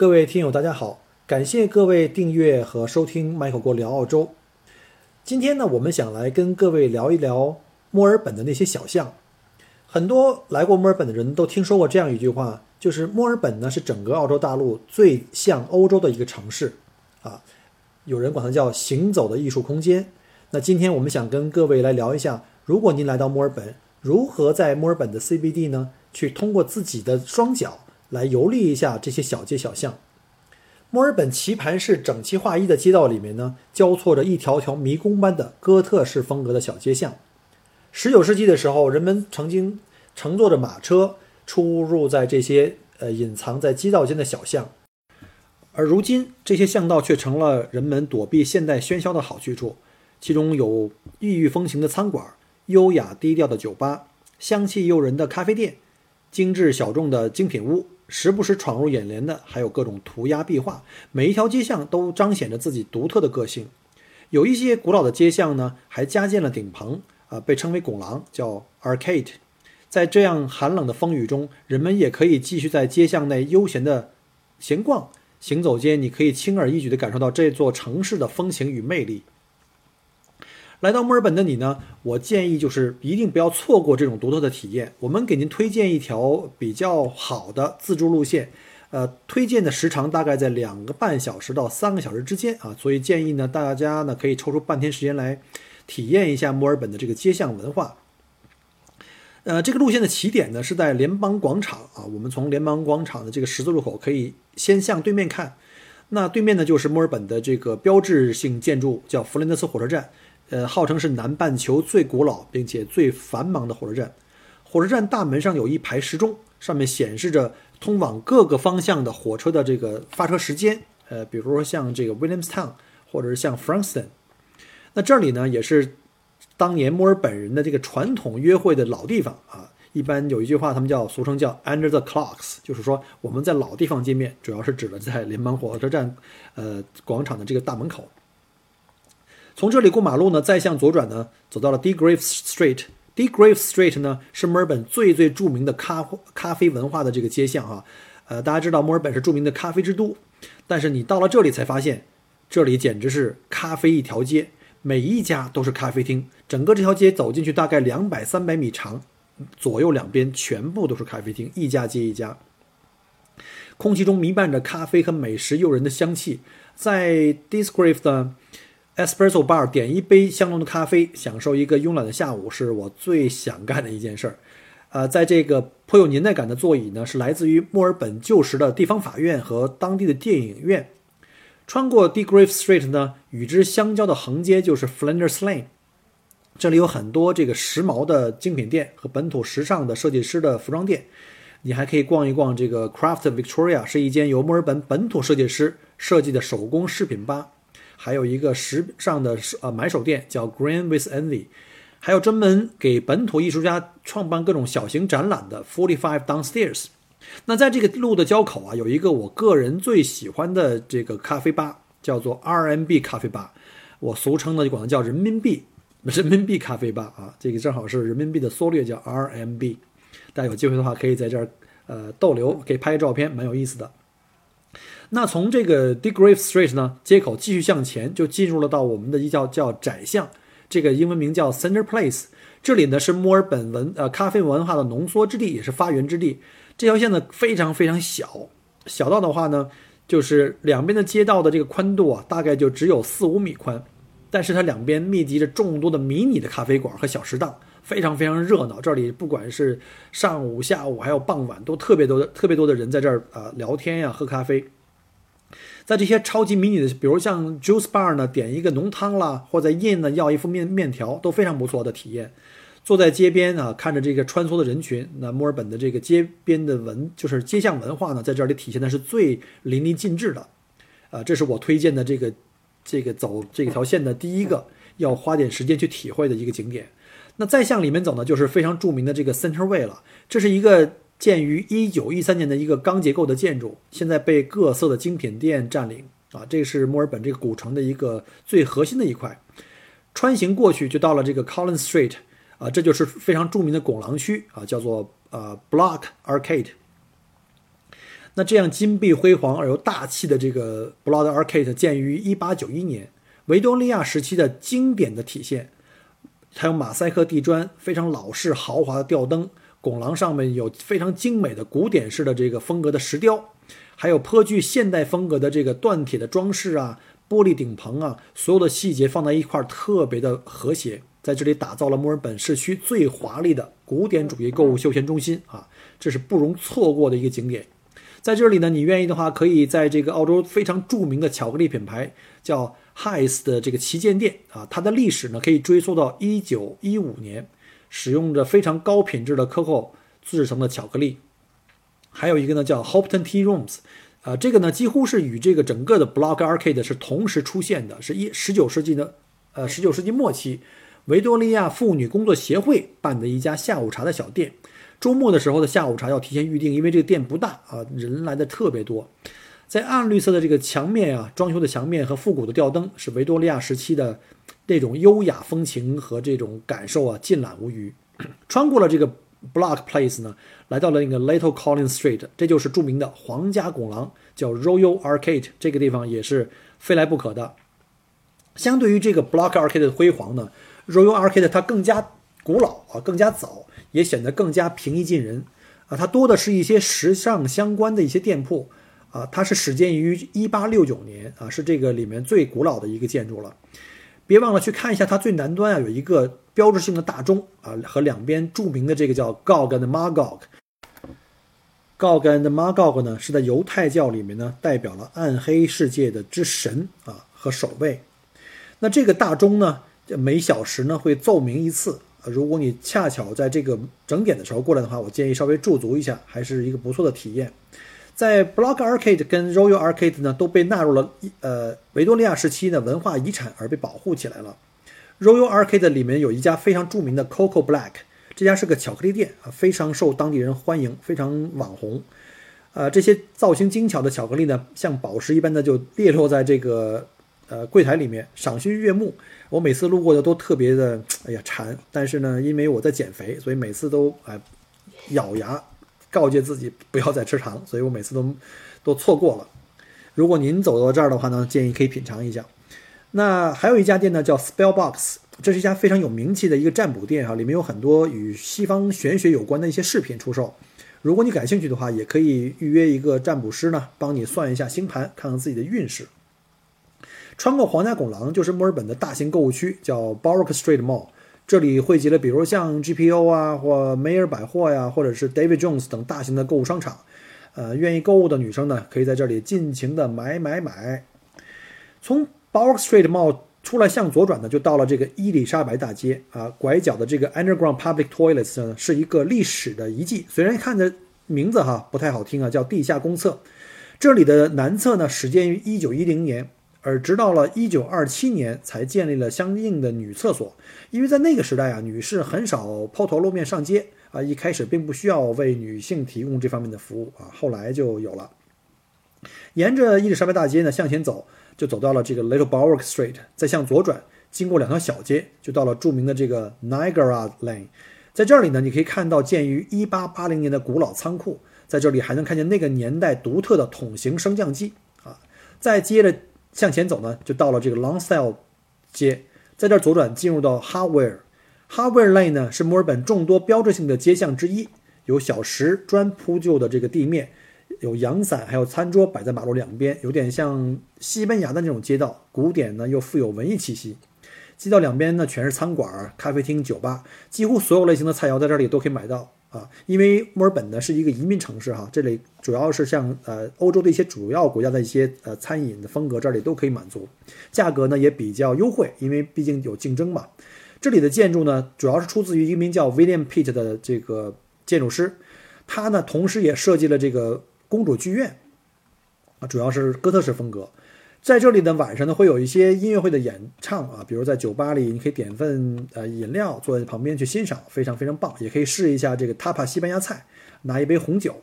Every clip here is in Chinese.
各位听友，大家好，感谢各位订阅和收听 Michael 国聊澳洲。今天呢，我们想来跟各位聊一聊墨尔本的那些小巷。很多来过墨尔本的人都听说过这样一句话，就是墨尔本呢是整个澳洲大陆最像欧洲的一个城市啊。有人管它叫“行走的艺术空间”。那今天我们想跟各位来聊一下，如果您来到墨尔本，如何在墨尔本的 CBD 呢，去通过自己的双脚。来游历一下这些小街小巷。墨尔本棋盘式整齐划一的街道里面呢，交错着一条条迷宫般的哥特式风格的小街巷。十九世纪的时候，人们曾经乘坐着马车出入在这些呃隐藏在街道间的小巷，而如今这些巷道却成了人们躲避现代喧嚣的好去处。其中有异域风情的餐馆、优雅低调的酒吧、香气诱人的咖啡店、精致小众的精品屋。时不时闯入眼帘的还有各种涂鸦壁画，每一条街巷都彰显着自己独特的个性。有一些古老的街巷呢，还加建了顶棚，啊，被称为拱廊，叫 arcade。在这样寒冷的风雨中，人们也可以继续在街巷内悠闲的闲逛。行走间，你可以轻而易举地感受到这座城市的风情与魅力。来到墨尔本的你呢？我建议就是一定不要错过这种独特的体验。我们给您推荐一条比较好的自助路线，呃，推荐的时长大概在两个半小时到三个小时之间啊。所以建议呢，大家呢可以抽出半天时间来体验一下墨尔本的这个街巷文化。呃，这个路线的起点呢是在联邦广场啊。我们从联邦广场的这个十字路口可以先向对面看，那对面呢就是墨尔本的这个标志性建筑，叫弗林德斯火车站。呃，号称是南半球最古老并且最繁忙的火车站。火车站大门上有一排时钟，上面显示着通往各个方向的火车的这个发车时间。呃，比如说像这个 Williamstown，或者是像 Frankston。那这里呢，也是当年墨尔本人的这个传统约会的老地方啊。一般有一句话，他们叫俗称叫 Under the Clocks，就是说我们在老地方见面，主要是指的在联邦火车站呃广场的这个大门口。从这里过马路呢，再向左转呢，走到了 Degrave Street。Degrave Street 呢是墨尔本最最著名的咖咖啡文化的这个街巷啊。呃，大家知道墨尔本是著名的咖啡之都，但是你到了这里才发现，这里简直是咖啡一条街，每一家都是咖啡厅。整个这条街走进去大概两百三百米长，左右两边全部都是咖啡厅，一家接一家。空气中弥漫着咖啡和美食诱人的香气，在 D Grave 的。Espresso bar 点一杯香浓的咖啡，享受一个慵懒的下午，是我最想干的一件事儿。呃，在这个颇有年代感的座椅呢，是来自于墨尔本旧时的地方法院和当地的电影院。穿过 Degrave Street 呢，与之相交的横街就是 Flinders Lane，这里有很多这个时髦的精品店和本土时尚的设计师的服装店。你还可以逛一逛这个 Craft Victoria，是一间由墨尔本本土设计师设计的手工饰品吧。还有一个时尚的呃买手店叫 Green with Envy，还有专门给本土艺术家创办各种小型展览的 Forty Five Downstairs。那在这个路的交口啊，有一个我个人最喜欢的这个咖啡吧，叫做 RMB 咖啡吧，我俗称呢就管它叫人民币 人民币咖啡吧啊，这个正好是人民币的缩略叫 RMB。大家有机会的话可以在这儿呃逗留，可以拍个照片，蛮有意思的。那从这个 d e g r a v e Street 呢街口继续向前，就进入了到我们的一叫叫窄巷，这个英文名叫 Center Place。这里呢是墨尔本文呃咖啡文化的浓缩之地，也是发源之地。这条线呢非常非常小，小到的话呢，就是两边的街道的这个宽度啊，大概就只有四五米宽。但是它两边密集着众多的迷你的咖啡馆和小食档，非常非常热闹。这里不管是上午、下午还有傍晚，都特别多的特别多的人在这儿啊聊天呀、喝咖啡。在这些超级迷你的，比如像 Juice Bar 呢，点一个浓汤啦，或者 In 呢要一副面面条，都非常不错的体验。坐在街边啊，看着这个穿梭的人群，那墨尔本的这个街边的文，就是街巷文化呢，在这里体现的是最淋漓尽致的。啊，这是我推荐的这个这个走这条线的第一个要花点时间去体会的一个景点。那再向里面走呢，就是非常著名的这个 Center Way 了。这是一个建于1913年的一个钢结构的建筑，现在被各色的精品店占领啊。这是墨尔本这个古城的一个最核心的一块。穿行过去就到了这个 Collins Street 啊，这就是非常著名的拱廊区啊，叫做呃 Block Arcade。那这样金碧辉煌而又大气的这个 Block Arcade 建于1891年，维多利亚时期的经典的体现。它有马赛克地砖，非常老式豪华的吊灯，拱廊上面有非常精美的古典式的这个风格的石雕，还有颇具现代风格的这个锻铁的装饰啊，玻璃顶棚啊，所有的细节放在一块儿特别的和谐，在这里打造了墨尔本市区最华丽的古典主义购物休闲中心啊，这是不容错过的一个景点。在这里呢，你愿意的话，可以在这个澳洲非常著名的巧克力品牌叫。Highs 的这个旗舰店啊，它的历史呢可以追溯到一九一五年，使用着非常高品质的 Coco 制成的巧克力。还有一个呢叫 Hopton Tea Rooms，啊，这个呢几乎是与这个整个的 Block Arcade 是同时出现的，是一十九世纪的呃十九世纪末期，维多利亚妇女工作协会办的一家下午茶的小店。周末的时候的下午茶要提前预定，因为这个店不大啊，人来的特别多。在暗绿色的这个墙面啊，装修的墙面和复古的吊灯，是维多利亚时期的那种优雅风情和这种感受啊，尽览无余。穿过了这个 Block Place 呢，来到了那个 Little Collins Street，这就是著名的皇家拱廊，叫 Royal Arcade。这个地方也是非来不可的。相对于这个 Block Arcade 的辉煌呢，Royal Arcade 它更加古老啊，更加早，也显得更加平易近人啊。它多的是一些时尚相关的一些店铺。啊，它是始建于一八六九年啊，是这个里面最古老的一个建筑了。别忘了去看一下它最南端啊，有一个标志性的大钟啊，和两边著名的这个叫 Gog and Magog。Gog and Magog 呢，是在犹太教里面呢，代表了暗黑世界的之神啊和守卫。那这个大钟呢，每小时呢会奏鸣一次。如果你恰巧在这个整点的时候过来的话，我建议稍微驻足一下，还是一个不错的体验。在 Block Arcade 跟 Royal Arcade 呢，都被纳入了呃维多利亚时期的文化遗产而被保护起来了。Royal Arcade 里面有一家非常著名的 Coco Black，这家是个巧克力店啊，非常受当地人欢迎，非常网红。呃，这些造型精巧的巧克力呢，像宝石一般的就列落在这个呃柜台里面，赏心悦目。我每次路过的都特别的哎呀馋，但是呢，因为我在减肥，所以每次都哎咬牙。告诫自己不要再吃糖，所以我每次都都错过了。如果您走到这儿的话呢，建议可以品尝一下。那还有一家店呢，叫 Spellbox，这是一家非常有名气的一个占卜店哈，里面有很多与西方玄学有关的一些饰品出售。如果你感兴趣的话，也可以预约一个占卜师呢，帮你算一下星盘，看看自己的运势。穿过皇家拱廊就是墨尔本的大型购物区，叫 Borrock Street Mall。这里汇集了，比如像 GPO 啊，或梅尔百货呀，或者是 David Jones 等大型的购物商场。呃，愿意购物的女生呢，可以在这里尽情的买买买。从 Bower Street Mall 出来向左转呢，就到了这个伊丽莎白大街啊。拐角的这个 Underground Public Toilets 呢，是一个历史的遗迹。虽然看着名字哈不太好听啊，叫地下公厕。这里的南侧呢，始建于1910年。而直到了一九二七年才建立了相应的女厕所，因为在那个时代啊，女士很少抛头露面上街啊，一开始并不需要为女性提供这方面的服务啊，后来就有了。沿着伊丽莎白大街呢向前走，就走到了这个 Little Bower Street，再向左转，经过两条小街，就到了著名的这个 Niagara Lane。在这里呢，你可以看到建于一八八零年的古老仓库，在这里还能看见那个年代独特的桶形升降机啊。再接着。向前走呢，就到了这个 Longstyle 街，在这儿左转进入到 Hardware。Hardware Lane 呢是墨尔本众多标志性的街巷之一，有小石砖铺就的这个地面，有阳伞，还有餐桌摆在马路两边，有点像西班牙的那种街道，古典呢又富有文艺气息。街道两边呢全是餐馆、咖啡厅、酒吧，几乎所有类型的菜肴在这里都可以买到。啊，因为墨尔本呢是一个移民城市哈，这里主要是像呃欧洲的一些主要国家的一些呃餐饮的风格，这里都可以满足，价格呢也比较优惠，因为毕竟有竞争嘛。这里的建筑呢，主要是出自于一名叫 William Pitt 的这个建筑师，他呢同时也设计了这个公主剧院，啊，主要是哥特式风格。在这里呢，晚上呢会有一些音乐会的演唱啊，比如在酒吧里，你可以点份呃饮料，坐在旁边去欣赏，非常非常棒。也可以试一下这个 Tapa 西班牙菜，拿一杯红酒。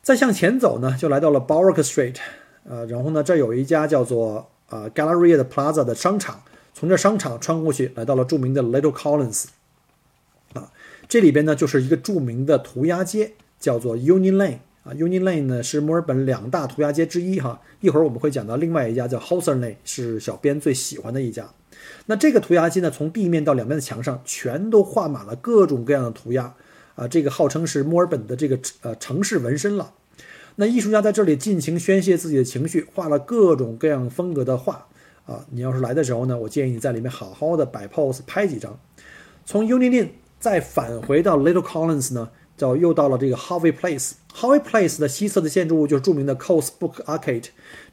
再向前走呢，就来到了 Barrack Street，呃，然后呢这有一家叫做啊 Galleria 的 Plaza 的商场，从这商场穿过去，来到了著名的 Little Collins，啊，这里边呢就是一个著名的涂鸦街，叫做 Union Lane。啊，Uni Lane 呢是墨尔本两大涂鸦街之一哈。一会儿我们会讲到另外一家叫 Hawthorne Lane，是小编最喜欢的一家。那这个涂鸦机呢，从地面到两边的墙上全都画满了各种各样的涂鸦啊，这个号称是墨尔本的这个呃城市纹身了。那艺术家在这里尽情宣泄自己的情绪，画了各种各样风格的画啊。你要是来的时候呢，我建议你在里面好好的摆 pose 拍几张。从 Uni Lane 再返回到 Little Collins 呢？叫又到了这个 Harvey Place。Harvey Place 的西侧的建筑物就是著名的 Coles Book Arcade。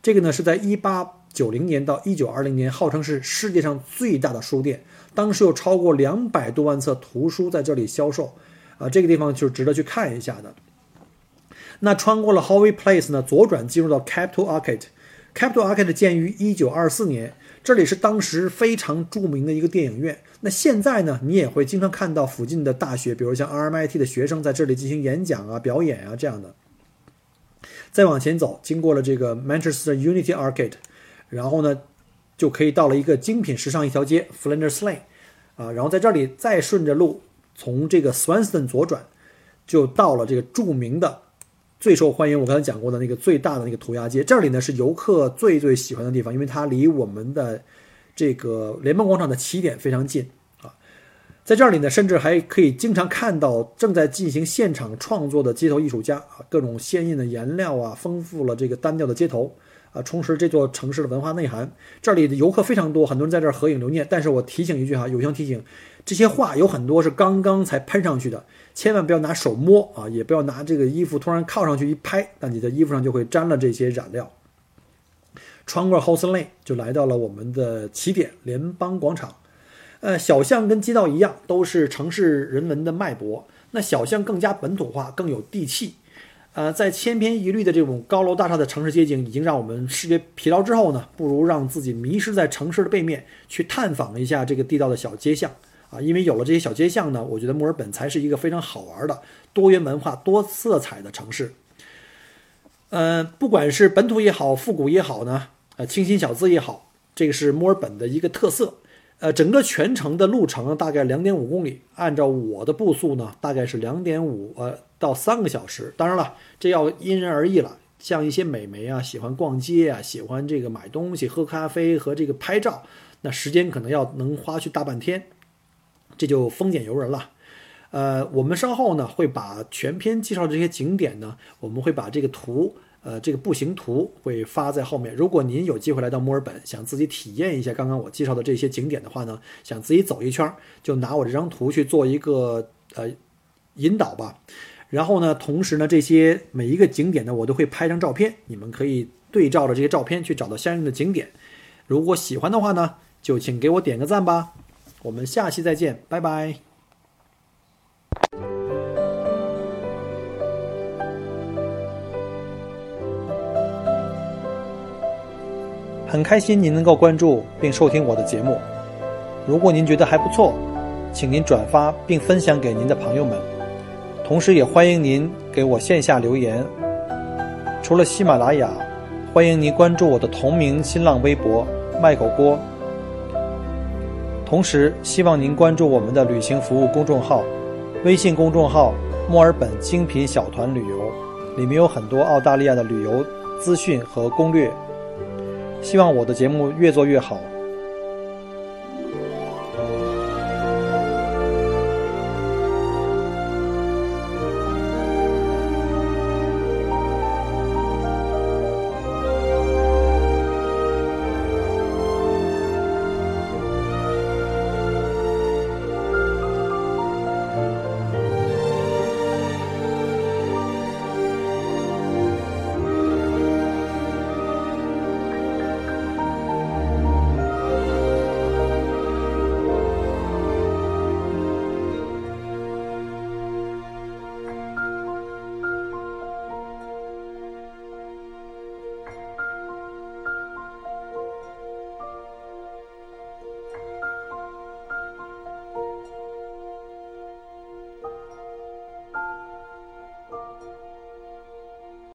这个呢是在1890年到1920年，号称是世界上最大的书店。当时有超过两百多万册图书在这里销售。啊，这个地方就是值得去看一下的。那穿过了 Harvey Place 呢，左转进入到 Capital Arcade。Capital Arcade 建于1924年。这里是当时非常著名的一个电影院。那现在呢，你也会经常看到附近的大学，比如像 RMIT 的学生在这里进行演讲啊、表演啊这样的。再往前走，经过了这个 Manchester Unity Arcade，然后呢，就可以到了一个精品时尚一条街 Flinders Lane，啊，然后在这里再顺着路从这个 Swanston 左转，就到了这个著名的。最受欢迎，我刚才讲过的那个最大的那个涂鸦街，这里呢是游客最最喜欢的地方，因为它离我们的这个联邦广场的起点非常近啊。在这里呢，甚至还可以经常看到正在进行现场创作的街头艺术家啊，各种鲜艳的颜料啊，丰富了这个单调的街头啊，充实这座城市的文化内涵。这里的游客非常多，很多人在这儿合影留念。但是我提醒一句哈，友情提醒，这些画有很多是刚刚才喷上去的。千万不要拿手摸啊，也不要拿这个衣服突然靠上去一拍，那你的衣服上就会沾了这些染料。穿过 House Lane 就来到了我们的起点联邦广场。呃，小巷跟街道一样，都是城市人文的脉搏。那小巷更加本土化，更有地气。呃，在千篇一律的这种高楼大厦的城市街景已经让我们视觉疲劳之后呢，不如让自己迷失在城市的背面，去探访一下这个地道的小街巷。啊，因为有了这些小街巷呢，我觉得墨尔本才是一个非常好玩的、多元文化、多色彩的城市。呃，不管是本土也好，复古也好呢，呃，清新小资也好，这个是墨尔本的一个特色。呃，整个全程的路程大概两点五公里，按照我的步速呢，大概是两点五呃到三个小时。当然了，这要因人而异了。像一些美眉啊，喜欢逛街啊，喜欢这个买东西、喝咖啡和这个拍照，那时间可能要能花去大半天。这就丰俭由人了，呃，我们稍后呢会把全篇介绍这些景点呢，我们会把这个图，呃，这个步行图会发在后面。如果您有机会来到墨尔本，想自己体验一下刚刚我介绍的这些景点的话呢，想自己走一圈，就拿我这张图去做一个呃引导吧。然后呢，同时呢，这些每一个景点呢，我都会拍张照片，你们可以对照着这些照片去找到相应的景点。如果喜欢的话呢，就请给我点个赞吧。我们下期再见，拜拜。很开心您能够关注并收听我的节目。如果您觉得还不错，请您转发并分享给您的朋友们。同时，也欢迎您给我线下留言。除了喜马拉雅，欢迎您关注我的同名新浪微博“麦狗锅”。同时，希望您关注我们的旅行服务公众号，微信公众号“墨尔本精品小团旅游”，里面有很多澳大利亚的旅游资讯和攻略。希望我的节目越做越好。